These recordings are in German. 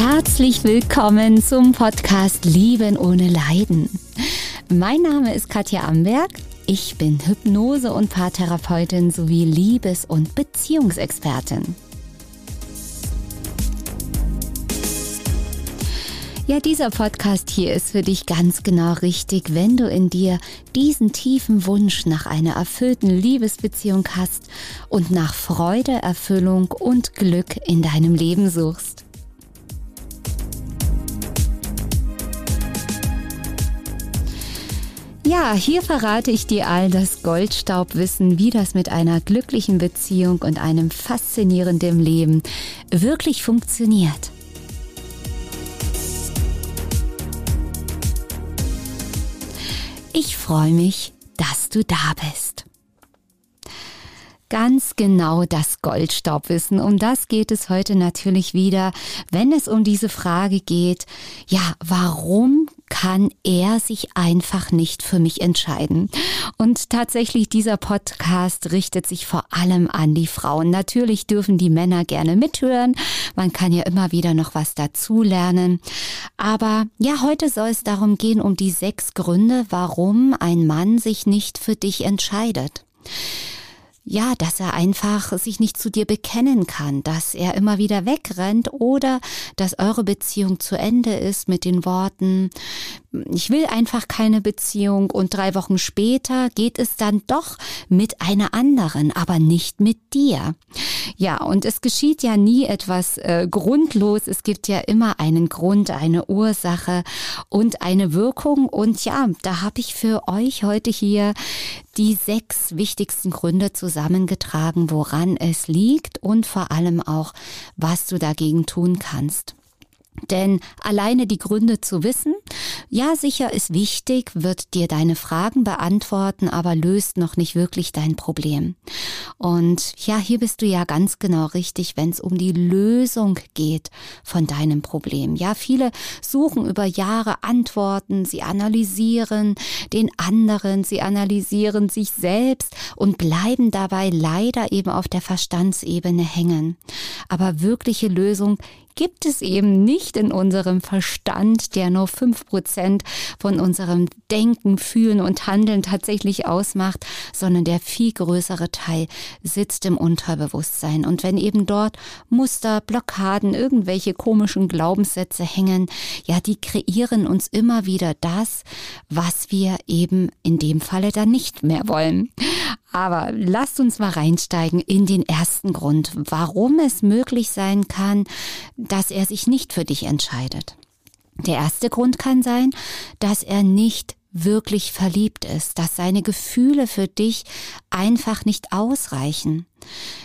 Herzlich willkommen zum Podcast Lieben ohne Leiden. Mein Name ist Katja Amberg. Ich bin Hypnose- und Paartherapeutin sowie Liebes- und Beziehungsexpertin. Ja, dieser Podcast hier ist für dich ganz genau richtig, wenn du in dir diesen tiefen Wunsch nach einer erfüllten Liebesbeziehung hast und nach Freude, Erfüllung und Glück in deinem Leben suchst. Ja, hier verrate ich dir all das Goldstaubwissen, wie das mit einer glücklichen Beziehung und einem faszinierenden Leben wirklich funktioniert. Ich freue mich, dass du da bist. Ganz genau das Goldstaubwissen. Um das geht es heute natürlich wieder, wenn es um diese Frage geht, ja, warum kann er sich einfach nicht für mich entscheiden? Und tatsächlich, dieser Podcast richtet sich vor allem an die Frauen. Natürlich dürfen die Männer gerne mithören. Man kann ja immer wieder noch was dazulernen. Aber ja, heute soll es darum gehen, um die sechs Gründe, warum ein Mann sich nicht für dich entscheidet ja, dass er einfach sich nicht zu dir bekennen kann, dass er immer wieder wegrennt oder dass eure Beziehung zu Ende ist mit den Worten, ich will einfach keine Beziehung und drei Wochen später geht es dann doch mit einer anderen, aber nicht mit dir. Ja, und es geschieht ja nie etwas äh, grundlos. Es gibt ja immer einen Grund, eine Ursache und eine Wirkung. Und ja, da habe ich für euch heute hier die sechs wichtigsten Gründe zusammengetragen, woran es liegt und vor allem auch, was du dagegen tun kannst. Denn alleine die Gründe zu wissen, ja sicher ist wichtig, wird dir deine Fragen beantworten, aber löst noch nicht wirklich dein Problem. Und ja, hier bist du ja ganz genau richtig, wenn es um die Lösung geht von deinem Problem. Ja, viele suchen über Jahre Antworten, sie analysieren den anderen, sie analysieren sich selbst und bleiben dabei leider eben auf der Verstandsebene hängen. Aber wirkliche Lösung gibt es eben nicht in unserem Verstand, der nur fünf Prozent von unserem Denken, Fühlen und Handeln tatsächlich ausmacht, sondern der viel größere Teil sitzt im Unterbewusstsein. Und wenn eben dort Muster, Blockaden, irgendwelche komischen Glaubenssätze hängen, ja, die kreieren uns immer wieder das, was wir eben in dem Falle dann nicht mehr wollen. Aber lasst uns mal reinsteigen in den ersten Grund, warum es möglich sein kann, dass er sich nicht für dich entscheidet. Der erste Grund kann sein, dass er nicht wirklich verliebt ist, dass seine Gefühle für dich einfach nicht ausreichen.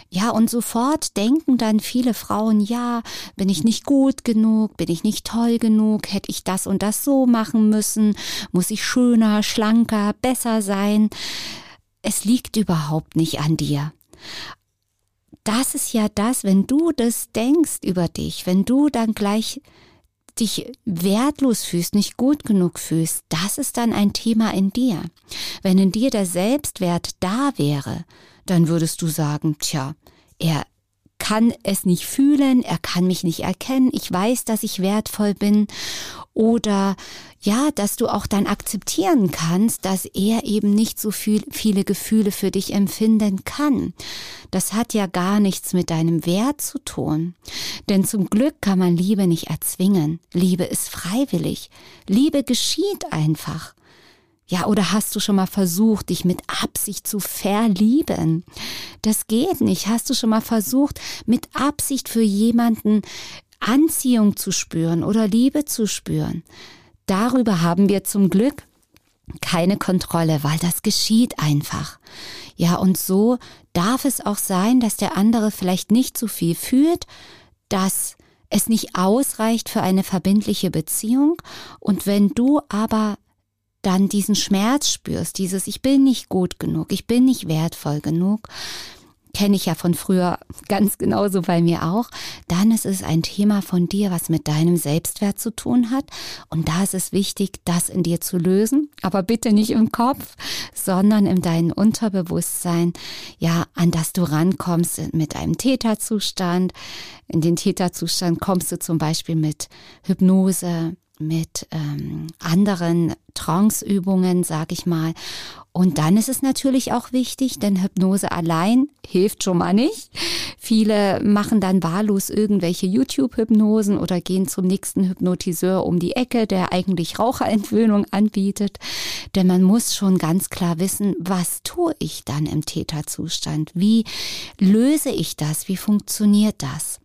Ja, und sofort denken dann viele Frauen, ja, bin ich nicht gut genug, bin ich nicht toll genug, hätte ich das und das so machen müssen, muss ich schöner, schlanker, besser sein. Es liegt überhaupt nicht an dir das ist ja das, wenn du das denkst über dich, wenn du dann gleich dich wertlos fühlst, nicht gut genug fühlst, das ist dann ein Thema in dir. Wenn in dir der Selbstwert da wäre, dann würdest du sagen, tja, er kann es nicht fühlen, er kann mich nicht erkennen, ich weiß, dass ich wertvoll bin oder ja, dass du auch dann akzeptieren kannst, dass er eben nicht so viel, viele Gefühle für dich empfinden kann. Das hat ja gar nichts mit deinem Wert zu tun. Denn zum Glück kann man Liebe nicht erzwingen. Liebe ist freiwillig. Liebe geschieht einfach. Ja, oder hast du schon mal versucht, dich mit Absicht zu verlieben? Das geht nicht. Hast du schon mal versucht, mit Absicht für jemanden Anziehung zu spüren oder Liebe zu spüren? Darüber haben wir zum Glück keine Kontrolle, weil das geschieht einfach. Ja, und so darf es auch sein, dass der andere vielleicht nicht so viel fühlt, dass es nicht ausreicht für eine verbindliche Beziehung. Und wenn du aber dann diesen Schmerz spürst, dieses Ich bin nicht gut genug, ich bin nicht wertvoll genug, kenne ich ja von früher ganz genauso bei mir auch, dann ist es ein Thema von dir, was mit deinem Selbstwert zu tun hat. Und da ist es wichtig, das in dir zu lösen, aber bitte nicht im Kopf, sondern in deinem Unterbewusstsein, ja, an das du rankommst mit einem Täterzustand. In den Täterzustand kommst du zum Beispiel mit Hypnose, mit ähm, anderen Tranceübungen, sag ich mal. Und dann ist es natürlich auch wichtig, denn Hypnose allein hilft schon mal nicht. Viele machen dann wahllos irgendwelche YouTube-Hypnosen oder gehen zum nächsten Hypnotiseur um die Ecke, der eigentlich Raucherentwöhnung anbietet. Denn man muss schon ganz klar wissen, was tue ich dann im Täterzustand? Wie löse ich das? Wie funktioniert das?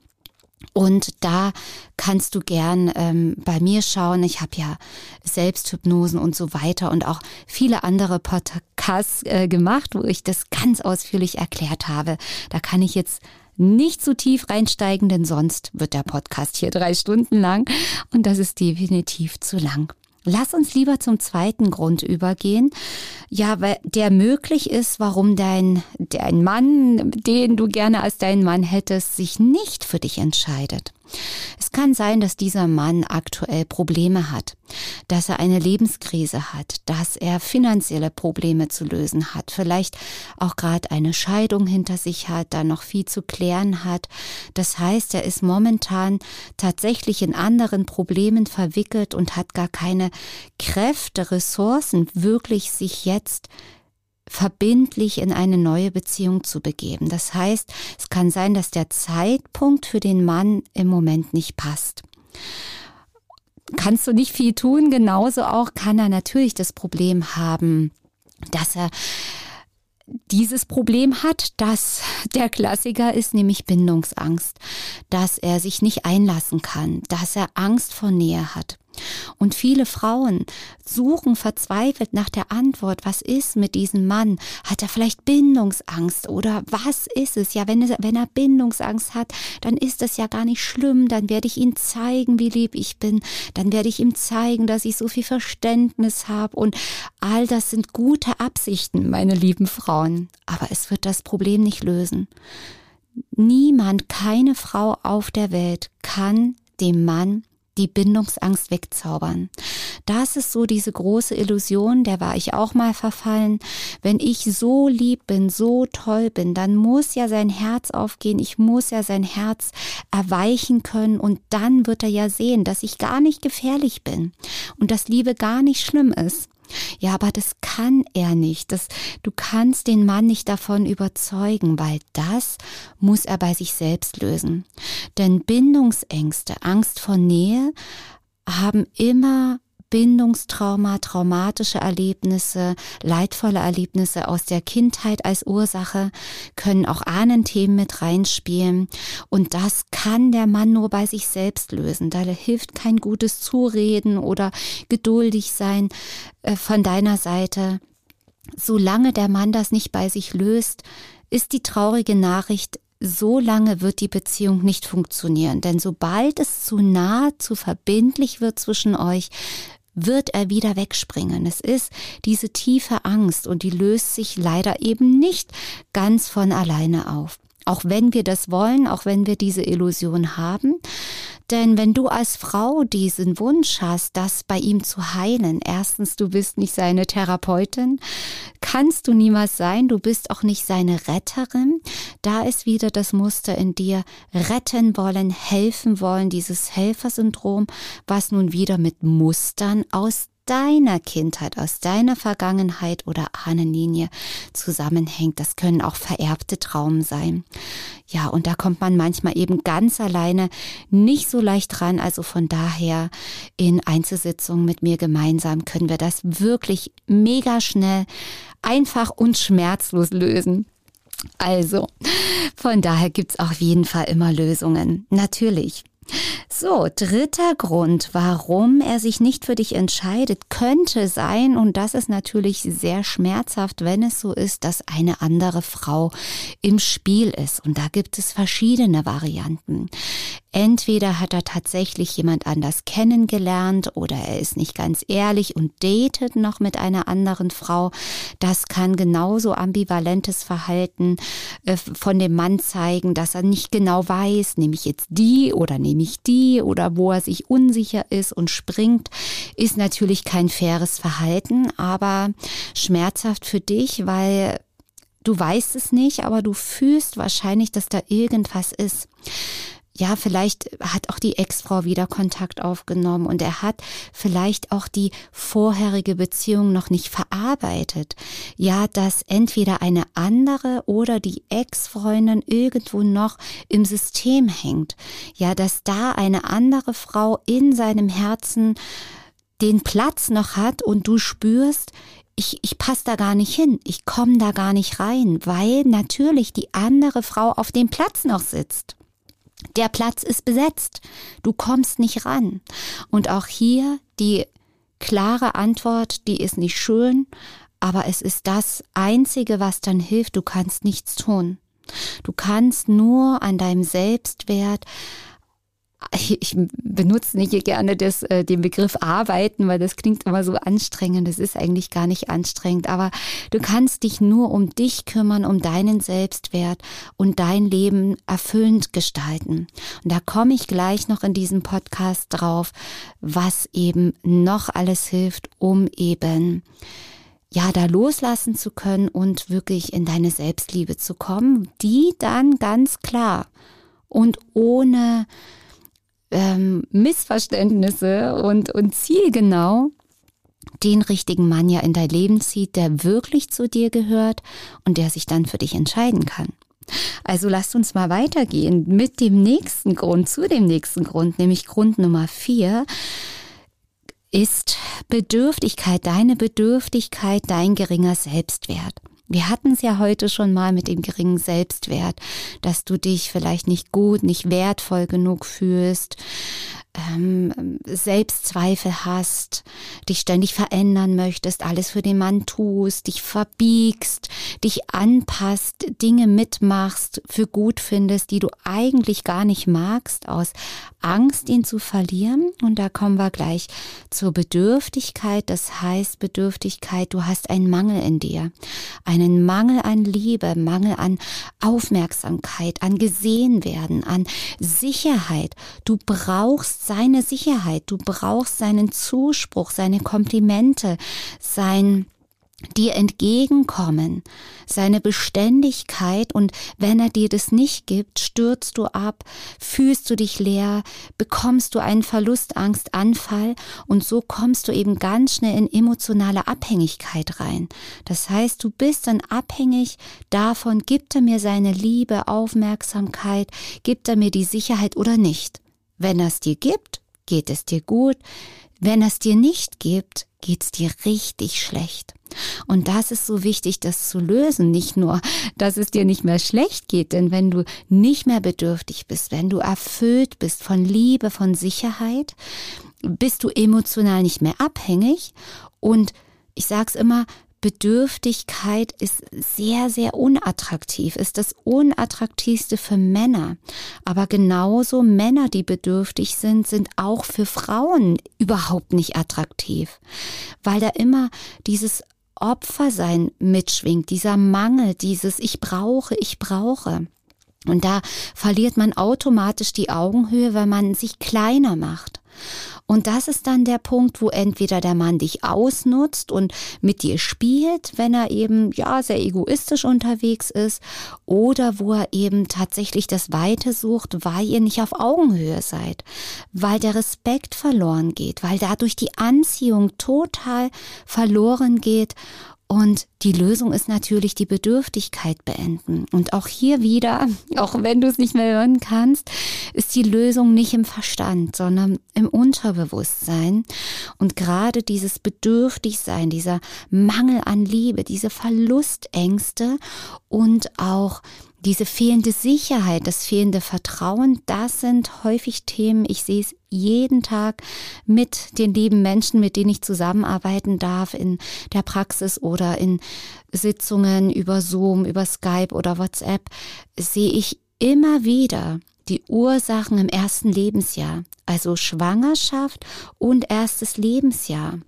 Und da kannst du gern ähm, bei mir schauen. Ich habe ja Selbsthypnosen und so weiter und auch viele andere Podcasts äh, gemacht, wo ich das ganz ausführlich erklärt habe. Da kann ich jetzt nicht zu tief reinsteigen, denn sonst wird der Podcast hier drei Stunden lang und das ist definitiv zu lang. Lass uns lieber zum zweiten Grund übergehen. Ja, weil der möglich ist, warum dein, dein Mann, den du gerne als deinen Mann hättest, sich nicht für dich entscheidet. Es kann sein, dass dieser Mann aktuell Probleme hat, dass er eine Lebenskrise hat, dass er finanzielle Probleme zu lösen hat, vielleicht auch gerade eine Scheidung hinter sich hat, da noch viel zu klären hat. Das heißt, er ist momentan tatsächlich in anderen Problemen verwickelt und hat gar keine Kräfte, Ressourcen, wirklich sich jetzt verbindlich in eine neue Beziehung zu begeben. Das heißt, es kann sein, dass der Zeitpunkt für den Mann im Moment nicht passt. Kannst du nicht viel tun, genauso auch kann er natürlich das Problem haben, dass er dieses Problem hat, dass der Klassiker ist, nämlich Bindungsangst, dass er sich nicht einlassen kann, dass er Angst vor Nähe hat. Und viele Frauen suchen verzweifelt nach der Antwort, was ist mit diesem Mann? Hat er vielleicht Bindungsangst oder was ist es? Ja, wenn, er, wenn er Bindungsangst hat, dann ist das ja gar nicht schlimm. Dann werde ich ihm zeigen, wie lieb ich bin. Dann werde ich ihm zeigen, dass ich so viel Verständnis habe. Und all das sind gute Absichten, meine lieben Frauen. Aber es wird das Problem nicht lösen. Niemand, keine Frau auf der Welt kann dem Mann die Bindungsangst wegzaubern. Das ist so diese große Illusion, der war ich auch mal verfallen. Wenn ich so lieb bin, so toll bin, dann muss ja sein Herz aufgehen, ich muss ja sein Herz erweichen können und dann wird er ja sehen, dass ich gar nicht gefährlich bin und dass Liebe gar nicht schlimm ist. Ja, aber das kann er nicht. Das, du kannst den Mann nicht davon überzeugen, weil das muss er bei sich selbst lösen. Denn Bindungsängste, Angst vor Nähe haben immer Bindungstrauma, traumatische Erlebnisse, leidvolle Erlebnisse aus der Kindheit als Ursache, können auch Ahnenthemen mit reinspielen. Und das kann der Mann nur bei sich selbst lösen. Da hilft kein gutes Zureden oder geduldig sein äh, von deiner Seite. Solange der Mann das nicht bei sich löst, ist die traurige Nachricht, so lange wird die Beziehung nicht funktionieren. Denn sobald es zu nah, zu verbindlich wird zwischen euch, wird er wieder wegspringen. Es ist diese tiefe Angst und die löst sich leider eben nicht ganz von alleine auf. Auch wenn wir das wollen, auch wenn wir diese Illusion haben. Denn wenn du als Frau diesen Wunsch hast, das bei ihm zu heilen, erstens, du bist nicht seine Therapeutin, kannst du niemals sein, du bist auch nicht seine Retterin. Da ist wieder das Muster in dir, retten wollen, helfen wollen, dieses Helfersyndrom, was nun wieder mit Mustern aus deiner Kindheit, aus deiner Vergangenheit oder Ahnenlinie zusammenhängt. Das können auch vererbte Traumen sein. Ja, und da kommt man manchmal eben ganz alleine nicht so leicht ran. Also von daher in Einzelsitzungen mit mir gemeinsam können wir das wirklich mega schnell, einfach und schmerzlos lösen. Also, von daher gibt's auf jeden Fall immer Lösungen. Natürlich. So, dritter Grund, warum er sich nicht für dich entscheidet, könnte sein, und das ist natürlich sehr schmerzhaft, wenn es so ist, dass eine andere Frau im Spiel ist. Und da gibt es verschiedene Varianten. Entweder hat er tatsächlich jemand anders kennengelernt oder er ist nicht ganz ehrlich und datet noch mit einer anderen Frau. Das kann genauso ambivalentes Verhalten äh, von dem Mann zeigen, dass er nicht genau weiß, nehme ich jetzt die oder nehme ich die oder wo er sich unsicher ist und springt, ist natürlich kein faires Verhalten, aber schmerzhaft für dich, weil du weißt es nicht, aber du fühlst wahrscheinlich, dass da irgendwas ist ja, vielleicht hat auch die Ex-Frau wieder Kontakt aufgenommen und er hat vielleicht auch die vorherige Beziehung noch nicht verarbeitet. Ja, dass entweder eine andere oder die Ex-Freundin irgendwo noch im System hängt. Ja, dass da eine andere Frau in seinem Herzen den Platz noch hat und du spürst, ich, ich passe da gar nicht hin, ich komme da gar nicht rein, weil natürlich die andere Frau auf dem Platz noch sitzt. Der Platz ist besetzt. Du kommst nicht ran. Und auch hier die klare Antwort, die ist nicht schön, aber es ist das Einzige, was dann hilft. Du kannst nichts tun. Du kannst nur an deinem Selbstwert, ich benutze nicht gerne das, äh, den Begriff arbeiten, weil das klingt immer so anstrengend. Das ist eigentlich gar nicht anstrengend. Aber du kannst dich nur um dich kümmern, um deinen Selbstwert und dein Leben erfüllend gestalten. Und da komme ich gleich noch in diesem Podcast drauf, was eben noch alles hilft, um eben ja, da loslassen zu können und wirklich in deine Selbstliebe zu kommen, die dann ganz klar und ohne ähm, Missverständnisse und, und zielgenau den richtigen Mann ja in dein Leben zieht, der wirklich zu dir gehört und der sich dann für dich entscheiden kann. Also lasst uns mal weitergehen mit dem nächsten Grund, zu dem nächsten Grund, nämlich Grund Nummer vier ist Bedürftigkeit, deine Bedürftigkeit, dein geringer Selbstwert. Wir hatten es ja heute schon mal mit dem geringen Selbstwert, dass du dich vielleicht nicht gut, nicht wertvoll genug fühlst, ähm, Selbstzweifel hast, dich ständig verändern möchtest, alles für den Mann tust, dich verbiegst, dich anpasst, Dinge mitmachst, für gut findest, die du eigentlich gar nicht magst, aus Angst, ihn zu verlieren. Und da kommen wir gleich zur Bedürftigkeit. Das heißt Bedürftigkeit, du hast einen Mangel in dir. Einen Mangel an Liebe, Mangel an Aufmerksamkeit, an gesehen werden, an Sicherheit. Du brauchst seine Sicherheit, du brauchst seinen Zuspruch, seine Komplimente, sein dir entgegenkommen, seine Beständigkeit und wenn er dir das nicht gibt, stürzt du ab, fühlst du dich leer, bekommst du einen Verlustangstanfall und so kommst du eben ganz schnell in emotionale Abhängigkeit rein. Das heißt, du bist dann abhängig davon, gibt er mir seine Liebe, Aufmerksamkeit, gibt er mir die Sicherheit oder nicht. Wenn er es dir gibt, geht es dir gut. Wenn es dir nicht gibt, geht es dir richtig schlecht. Und das ist so wichtig, das zu lösen. Nicht nur, dass es dir nicht mehr schlecht geht, denn wenn du nicht mehr bedürftig bist, wenn du erfüllt bist von Liebe, von Sicherheit, bist du emotional nicht mehr abhängig und ich sag's immer, Bedürftigkeit ist sehr, sehr unattraktiv, ist das unattraktivste für Männer. Aber genauso Männer, die bedürftig sind, sind auch für Frauen überhaupt nicht attraktiv, weil da immer dieses Opfersein mitschwingt, dieser Mangel, dieses Ich brauche, ich brauche. Und da verliert man automatisch die Augenhöhe, weil man sich kleiner macht. Und das ist dann der Punkt, wo entweder der Mann dich ausnutzt und mit dir spielt, wenn er eben, ja, sehr egoistisch unterwegs ist, oder wo er eben tatsächlich das Weite sucht, weil ihr nicht auf Augenhöhe seid, weil der Respekt verloren geht, weil dadurch die Anziehung total verloren geht und die Lösung ist natürlich die Bedürftigkeit beenden. Und auch hier wieder, auch wenn du es nicht mehr hören kannst, ist die Lösung nicht im Verstand, sondern im Unterbewusstsein. Und gerade dieses Bedürftigsein, dieser Mangel an Liebe, diese Verlustängste und auch diese fehlende Sicherheit, das fehlende Vertrauen, das sind häufig Themen, ich sehe es jeden Tag mit den lieben Menschen, mit denen ich zusammenarbeiten darf in der Praxis oder in Sitzungen über Zoom, über Skype oder WhatsApp, sehe ich immer wieder die Ursachen im ersten Lebensjahr, also Schwangerschaft und erstes Lebensjahr.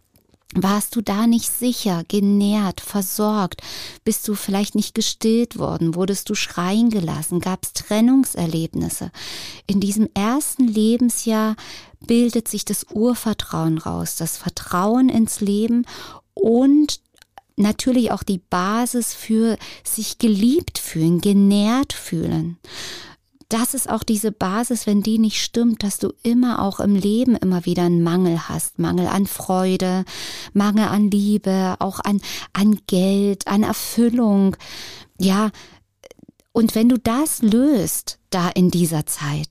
Warst du da nicht sicher, genährt, versorgt? Bist du vielleicht nicht gestillt worden? Wurdest du schreien gelassen? Gab es Trennungserlebnisse? In diesem ersten Lebensjahr bildet sich das Urvertrauen raus, das Vertrauen ins Leben und natürlich auch die Basis für sich geliebt fühlen, genährt fühlen das ist auch diese Basis, wenn die nicht stimmt, dass du immer auch im Leben immer wieder einen Mangel hast. Mangel an Freude, Mangel an Liebe, auch an, an Geld, an Erfüllung. Ja, und wenn du das löst, da in dieser Zeit,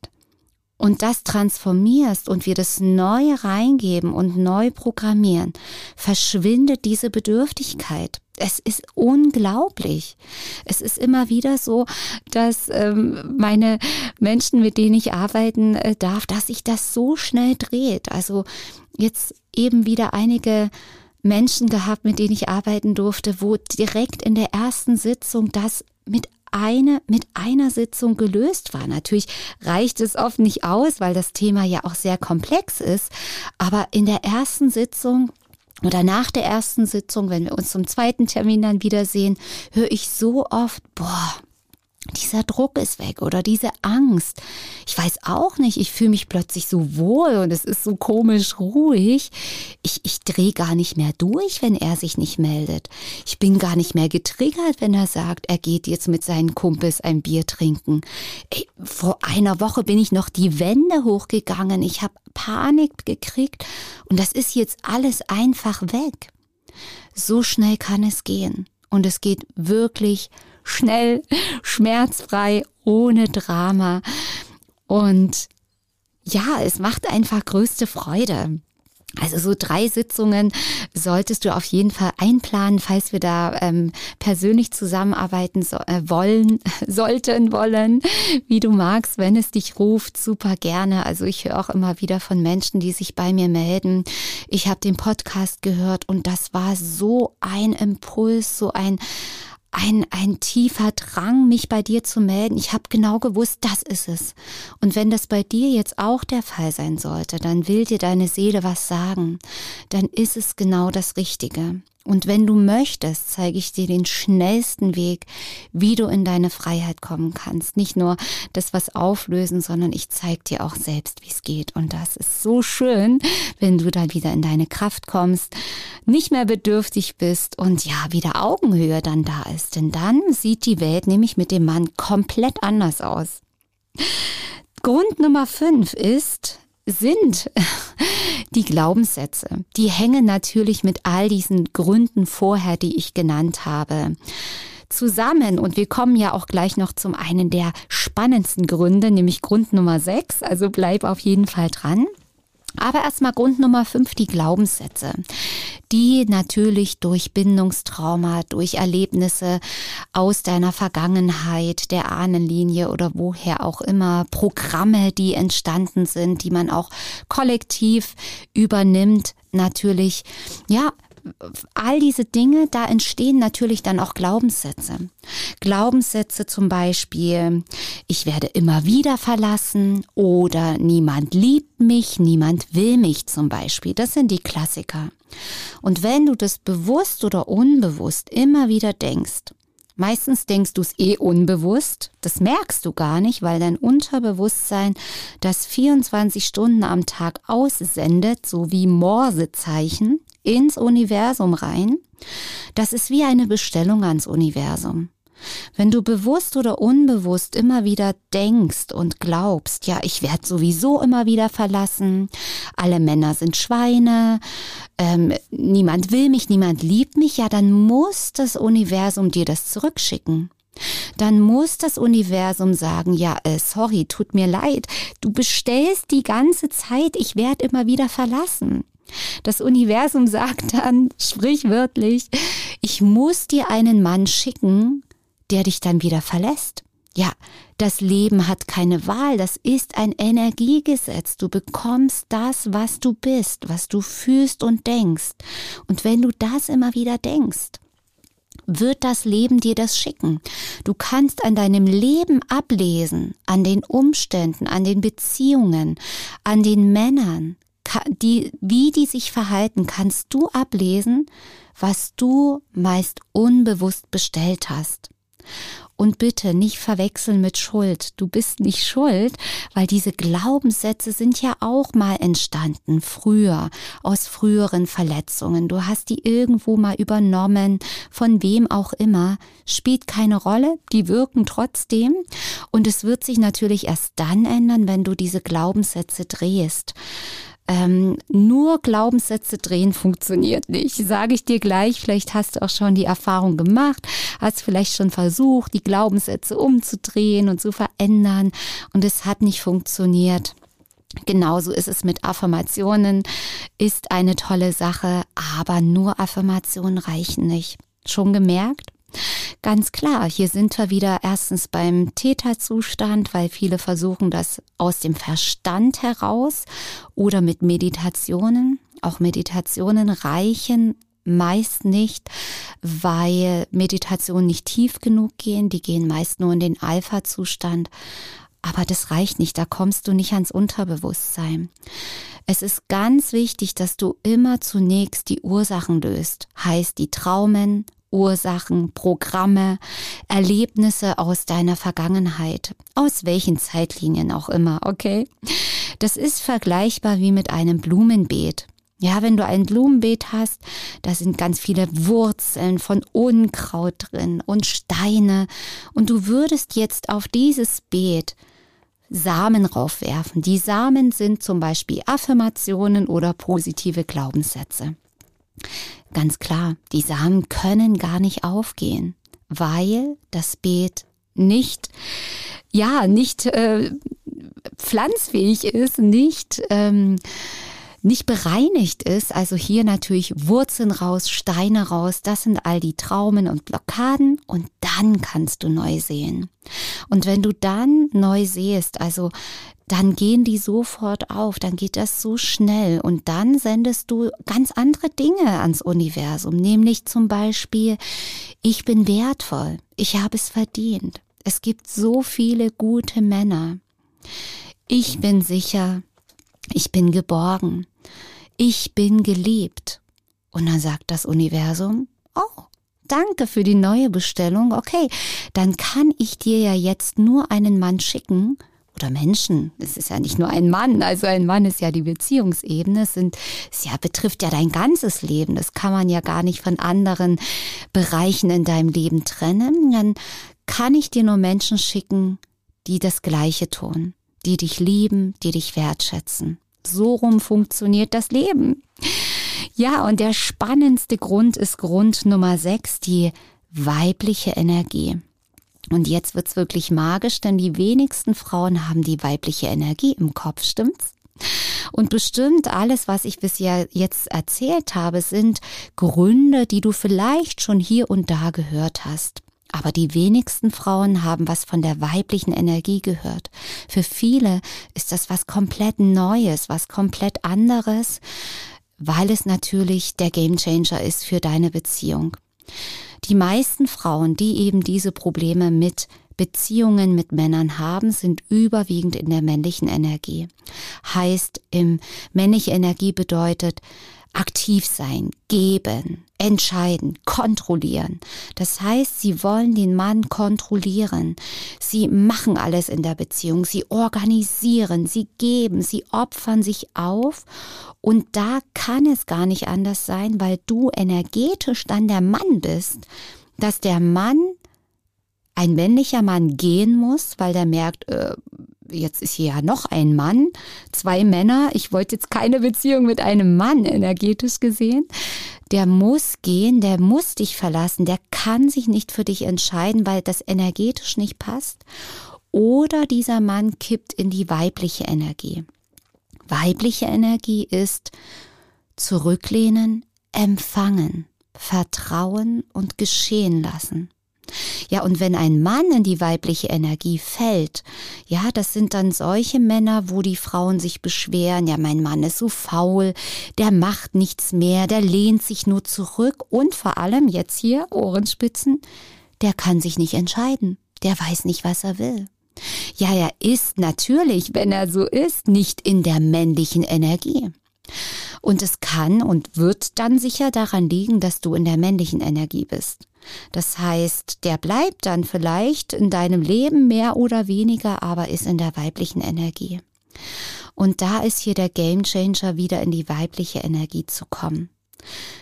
und das transformierst und wir das neu reingeben und neu programmieren, verschwindet diese Bedürftigkeit. Es ist unglaublich. Es ist immer wieder so, dass ähm, meine Menschen, mit denen ich arbeiten äh, darf, dass sich das so schnell dreht. Also jetzt eben wieder einige Menschen gehabt, mit denen ich arbeiten durfte, wo direkt in der ersten Sitzung das mit eine, mit einer Sitzung gelöst war. Natürlich reicht es oft nicht aus, weil das Thema ja auch sehr komplex ist. Aber in der ersten Sitzung oder nach der ersten Sitzung, wenn wir uns zum zweiten Termin dann wiedersehen, höre ich so oft, boah, dieser Druck ist weg oder diese Angst. Ich weiß auch nicht, ich fühle mich plötzlich so wohl und es ist so komisch ruhig. Ich, ich drehe gar nicht mehr durch, wenn er sich nicht meldet. Ich bin gar nicht mehr getriggert, wenn er sagt, er geht jetzt mit seinen Kumpels ein Bier trinken. Ey, vor einer Woche bin ich noch die Wände hochgegangen. Ich habe Panik gekriegt und das ist jetzt alles einfach weg. So schnell kann es gehen. Und es geht wirklich schnell, schmerzfrei, ohne Drama. Und ja, es macht einfach größte Freude. Also so drei Sitzungen solltest du auf jeden Fall einplanen, falls wir da ähm, persönlich zusammenarbeiten so, äh, wollen, sollten wollen, wie du magst, wenn es dich ruft, super gerne. Also ich höre auch immer wieder von Menschen, die sich bei mir melden. Ich habe den Podcast gehört und das war so ein Impuls, so ein ein, ein tiefer Drang, mich bei dir zu melden. Ich habe genau gewusst, das ist es. Und wenn das bei dir jetzt auch der Fall sein sollte, dann will dir deine Seele was sagen. Dann ist es genau das Richtige. Und wenn du möchtest, zeige ich dir den schnellsten Weg, wie du in deine Freiheit kommen kannst. Nicht nur das was auflösen, sondern ich zeige dir auch selbst, wie es geht. Und das ist so schön, wenn du dann wieder in deine Kraft kommst, nicht mehr bedürftig bist und ja, wieder Augenhöhe dann da ist. Denn dann sieht die Welt nämlich mit dem Mann komplett anders aus. Grund Nummer fünf ist, sind die Glaubenssätze. Die hängen natürlich mit all diesen Gründen vorher, die ich genannt habe zusammen. Und wir kommen ja auch gleich noch zum einen der spannendsten Gründe, nämlich Grund Nummer 6. Also bleib auf jeden Fall dran. Aber erstmal Grund Nummer 5, die Glaubenssätze die natürlich durch Bindungstrauma, durch Erlebnisse aus deiner Vergangenheit, der Ahnenlinie oder woher auch immer, Programme, die entstanden sind, die man auch kollektiv übernimmt, natürlich, ja, all diese Dinge, da entstehen natürlich dann auch Glaubenssätze. Glaubenssätze zum Beispiel, ich werde immer wieder verlassen oder niemand liebt mich, niemand will mich zum Beispiel. Das sind die Klassiker. Und wenn du das bewusst oder unbewusst immer wieder denkst, Meistens denkst du es eh unbewusst. Das merkst du gar nicht, weil dein Unterbewusstsein das 24 Stunden am Tag aussendet, so wie Morsezeichen ins Universum rein. Das ist wie eine Bestellung ans Universum. Wenn du bewusst oder unbewusst immer wieder denkst und glaubst, ja, ich werde sowieso immer wieder verlassen, alle Männer sind Schweine, ähm, niemand will mich, niemand liebt mich, ja, dann muss das Universum dir das zurückschicken. Dann muss das Universum sagen, ja, äh, sorry, tut mir leid, du bestellst die ganze Zeit, ich werde immer wieder verlassen. Das Universum sagt dann sprichwörtlich, ich muss dir einen Mann schicken, der dich dann wieder verlässt. Ja, das Leben hat keine Wahl, das ist ein Energiegesetz. Du bekommst das, was du bist, was du fühlst und denkst. Und wenn du das immer wieder denkst, wird das Leben dir das schicken. Du kannst an deinem Leben ablesen, an den Umständen, an den Beziehungen, an den Männern, die, wie die sich verhalten, kannst du ablesen, was du meist unbewusst bestellt hast. Und bitte nicht verwechseln mit Schuld. Du bist nicht schuld, weil diese Glaubenssätze sind ja auch mal entstanden, früher, aus früheren Verletzungen. Du hast die irgendwo mal übernommen, von wem auch immer. Spielt keine Rolle, die wirken trotzdem. Und es wird sich natürlich erst dann ändern, wenn du diese Glaubenssätze drehst. Ähm, nur Glaubenssätze drehen funktioniert nicht. Sage ich dir gleich, vielleicht hast du auch schon die Erfahrung gemacht, hast vielleicht schon versucht, die Glaubenssätze umzudrehen und zu verändern und es hat nicht funktioniert. Genauso ist es mit Affirmationen, ist eine tolle Sache, aber nur Affirmationen reichen nicht. Schon gemerkt? Ganz klar, hier sind wir wieder erstens beim Täterzustand, weil viele versuchen das aus dem Verstand heraus oder mit Meditationen. Auch Meditationen reichen meist nicht, weil Meditationen nicht tief genug gehen. Die gehen meist nur in den Alpha-Zustand. Aber das reicht nicht, da kommst du nicht ans Unterbewusstsein. Es ist ganz wichtig, dass du immer zunächst die Ursachen löst, heißt die Traumen, Ursachen, Programme, Erlebnisse aus deiner Vergangenheit, aus welchen Zeitlinien auch immer, okay? Das ist vergleichbar wie mit einem Blumenbeet. Ja, wenn du ein Blumenbeet hast, da sind ganz viele Wurzeln von Unkraut drin und Steine und du würdest jetzt auf dieses Beet Samen raufwerfen. Die Samen sind zum Beispiel Affirmationen oder positive Glaubenssätze. Ganz klar, die Samen können gar nicht aufgehen, weil das Beet nicht, ja, nicht äh, pflanzfähig ist, nicht ähm, nicht bereinigt ist, also hier natürlich Wurzeln raus, Steine raus, das sind all die Traumen und Blockaden. Und dann kannst du neu sehen. Und wenn du dann neu siehst, also dann gehen die sofort auf, dann geht das so schnell. Und dann sendest du ganz andere Dinge ans Universum, nämlich zum Beispiel, ich bin wertvoll, ich habe es verdient. Es gibt so viele gute Männer. Ich bin sicher, ich bin geborgen, ich bin geliebt. Und dann sagt das Universum, oh, danke für die neue Bestellung. Okay, dann kann ich dir ja jetzt nur einen Mann schicken, oder Menschen. Es ist ja nicht nur ein Mann. Also ein Mann ist ja die Beziehungsebene. Es sind, es ja betrifft ja dein ganzes Leben. Das kann man ja gar nicht von anderen Bereichen in deinem Leben trennen. Dann kann ich dir nur Menschen schicken, die das Gleiche tun, die dich lieben, die dich wertschätzen. So rum funktioniert das Leben. Ja, und der spannendste Grund ist Grund Nummer sechs, die weibliche Energie. Und jetzt wird's wirklich magisch, denn die wenigsten Frauen haben die weibliche Energie im Kopf, stimmt's? Und bestimmt alles, was ich bisher jetzt erzählt habe, sind Gründe, die du vielleicht schon hier und da gehört hast. Aber die wenigsten Frauen haben was von der weiblichen Energie gehört. Für viele ist das was komplett Neues, was komplett anderes, weil es natürlich der Gamechanger ist für deine Beziehung. Die meisten Frauen, die eben diese Probleme mit Beziehungen mit Männern haben, sind überwiegend in der männlichen Energie. Heißt, im männliche Energie bedeutet aktiv sein, geben, entscheiden, kontrollieren. Das heißt, sie wollen den Mann kontrollieren. Sie machen alles in der Beziehung. Sie organisieren, sie geben, sie opfern sich auf. Und da kann es gar nicht anders sein, weil du energetisch dann der Mann bist, dass der Mann ein männlicher Mann gehen muss, weil der merkt, äh, jetzt ist hier ja noch ein Mann, zwei Männer, ich wollte jetzt keine Beziehung mit einem Mann energetisch gesehen. Der muss gehen, der muss dich verlassen, der kann sich nicht für dich entscheiden, weil das energetisch nicht passt. Oder dieser Mann kippt in die weibliche Energie. Weibliche Energie ist zurücklehnen, empfangen, vertrauen und geschehen lassen. Ja, und wenn ein Mann in die weibliche Energie fällt, ja, das sind dann solche Männer, wo die Frauen sich beschweren, ja, mein Mann ist so faul, der macht nichts mehr, der lehnt sich nur zurück und vor allem jetzt hier Ohrenspitzen, der kann sich nicht entscheiden, der weiß nicht, was er will. Ja, er ist natürlich, wenn er so ist, nicht in der männlichen Energie. Und es kann und wird dann sicher daran liegen, dass du in der männlichen Energie bist. Das heißt, der bleibt dann vielleicht in deinem Leben mehr oder weniger, aber ist in der weiblichen Energie. Und da ist hier der Gamechanger wieder in die weibliche Energie zu kommen.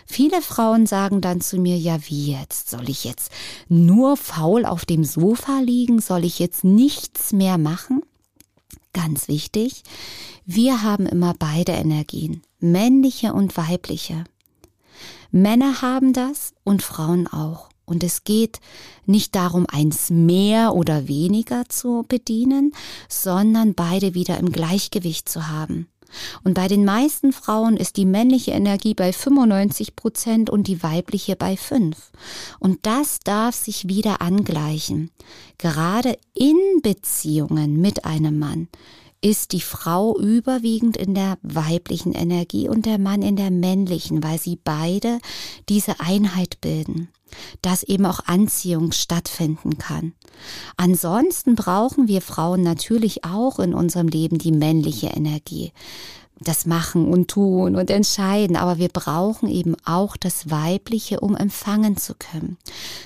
Viele Frauen sagen dann zu mir, ja wie jetzt? Soll ich jetzt nur faul auf dem Sofa liegen? Soll ich jetzt nichts mehr machen? Ganz wichtig, wir haben immer beide Energien, männliche und weibliche. Männer haben das und Frauen auch. Und es geht nicht darum, eins mehr oder weniger zu bedienen, sondern beide wieder im Gleichgewicht zu haben. Und bei den meisten Frauen ist die männliche Energie bei 95 Prozent und die weibliche bei 5. Und das darf sich wieder angleichen. Gerade in Beziehungen mit einem Mann ist die Frau überwiegend in der weiblichen Energie und der Mann in der männlichen, weil sie beide diese Einheit bilden dass eben auch Anziehung stattfinden kann. Ansonsten brauchen wir Frauen natürlich auch in unserem Leben die männliche Energie das Machen und Tun und Entscheiden, aber wir brauchen eben auch das Weibliche, um empfangen zu können.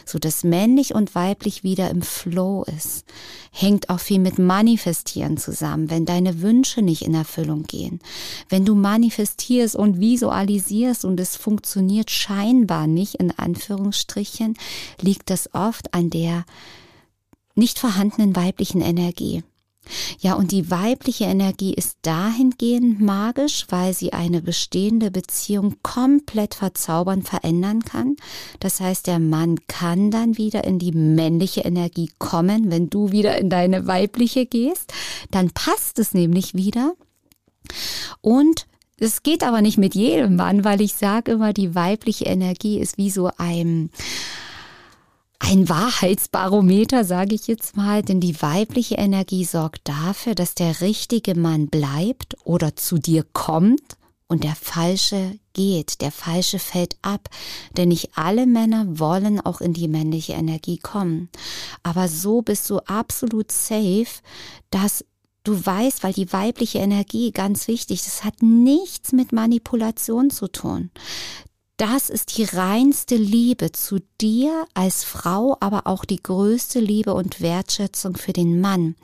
So dass männlich und weiblich wieder im Flow ist. Hängt auch viel mit Manifestieren zusammen, wenn deine Wünsche nicht in Erfüllung gehen. Wenn du manifestierst und visualisierst und es funktioniert scheinbar nicht, in Anführungsstrichen, liegt das oft an der nicht vorhandenen weiblichen Energie. Ja, und die weibliche Energie ist dahingehend magisch, weil sie eine bestehende Beziehung komplett verzaubern, verändern kann. Das heißt, der Mann kann dann wieder in die männliche Energie kommen, wenn du wieder in deine weibliche gehst. Dann passt es nämlich wieder. Und es geht aber nicht mit jedem Mann, weil ich sage immer, die weibliche Energie ist wie so ein, ein Wahrheitsbarometer, sage ich jetzt mal, denn die weibliche Energie sorgt dafür, dass der richtige Mann bleibt oder zu dir kommt und der falsche geht, der falsche fällt ab, denn nicht alle Männer wollen auch in die männliche Energie kommen. Aber so bist du absolut safe, dass du weißt, weil die weibliche Energie ganz wichtig, das hat nichts mit Manipulation zu tun das ist die reinste Liebe zu dir als Frau, aber auch die größte Liebe und Wertschätzung für den Mann,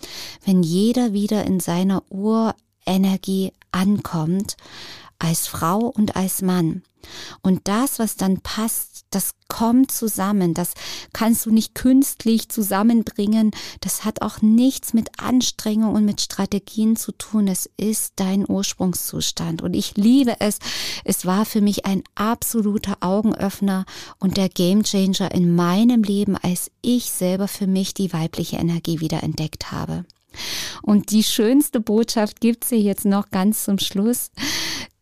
wenn jeder wieder in seiner Urenergie ankommt, als Frau und als Mann. Und das, was dann passt, das kommt zusammen. Das kannst du nicht künstlich zusammenbringen. Das hat auch nichts mit Anstrengung und mit Strategien zu tun. Es ist dein Ursprungszustand. Und ich liebe es. Es war für mich ein absoluter Augenöffner und der Gamechanger in meinem Leben, als ich selber für mich die weibliche Energie wieder entdeckt habe. Und die schönste Botschaft gibt's hier jetzt noch ganz zum Schluss,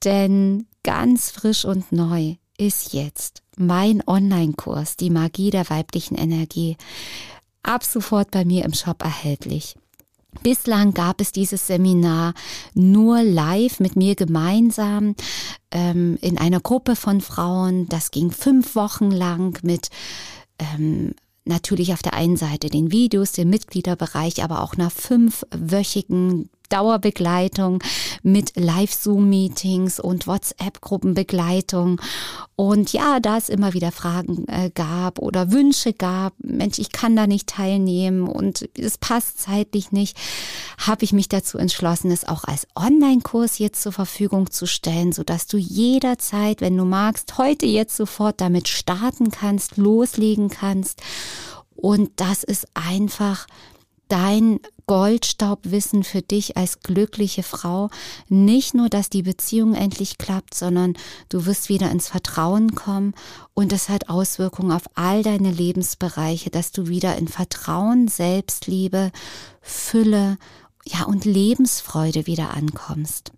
denn ganz frisch und neu ist jetzt mein Online-Kurs, die Magie der weiblichen Energie, ab sofort bei mir im Shop erhältlich. Bislang gab es dieses Seminar nur live mit mir gemeinsam ähm, in einer Gruppe von Frauen. Das ging fünf Wochen lang mit ähm, natürlich auf der einen Seite den Videos, den Mitgliederbereich, aber auch nach fünfwöchigen Dauerbegleitung mit Live-Zoom-Meetings und WhatsApp-Gruppenbegleitung. Und ja, da es immer wieder Fragen äh, gab oder Wünsche gab, Mensch, ich kann da nicht teilnehmen und es passt zeitlich nicht, habe ich mich dazu entschlossen, es auch als Online-Kurs jetzt zur Verfügung zu stellen, sodass du jederzeit, wenn du magst, heute jetzt sofort damit starten kannst, loslegen kannst. Und das ist einfach dein Goldstaubwissen für dich als glückliche Frau. Nicht nur, dass die Beziehung endlich klappt, sondern du wirst wieder ins Vertrauen kommen und es hat Auswirkungen auf all deine Lebensbereiche, dass du wieder in Vertrauen, Selbstliebe, Fülle, ja und Lebensfreude wieder ankommst.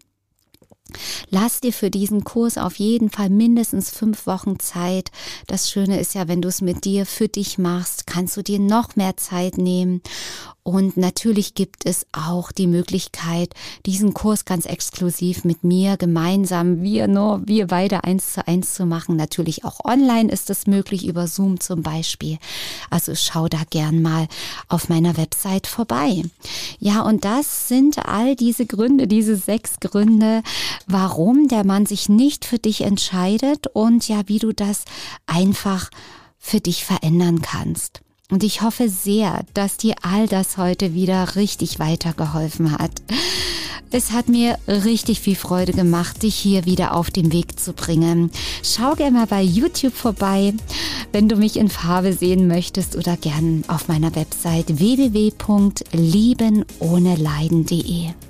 Lass dir für diesen Kurs auf jeden Fall mindestens fünf Wochen Zeit. Das Schöne ist ja, wenn du es mit dir für dich machst, kannst du dir noch mehr Zeit nehmen. Und natürlich gibt es auch die Möglichkeit, diesen Kurs ganz exklusiv mit mir gemeinsam, wir nur, wir beide eins zu eins zu machen. Natürlich auch online ist es möglich, über Zoom zum Beispiel. Also schau da gern mal auf meiner Website vorbei. Ja, und das sind all diese Gründe, diese sechs Gründe, warum der Mann sich nicht für dich entscheidet und ja, wie du das einfach für dich verändern kannst. Und ich hoffe sehr, dass dir all das heute wieder richtig weitergeholfen hat. Es hat mir richtig viel Freude gemacht, dich hier wieder auf den Weg zu bringen. Schau gerne mal bei YouTube vorbei, wenn du mich in Farbe sehen möchtest oder gern auf meiner Website www.liebenohneleiden.de.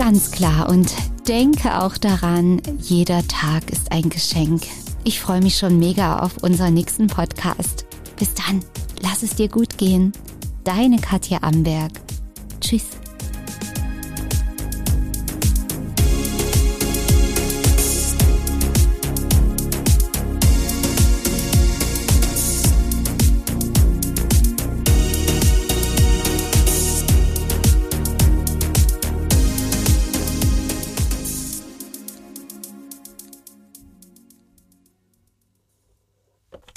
Ganz klar und denke auch daran, jeder Tag ist ein Geschenk. Ich freue mich schon mega auf unseren nächsten Podcast. Bis dann, lass es dir gut gehen. Deine Katja Amberg. Tschüss.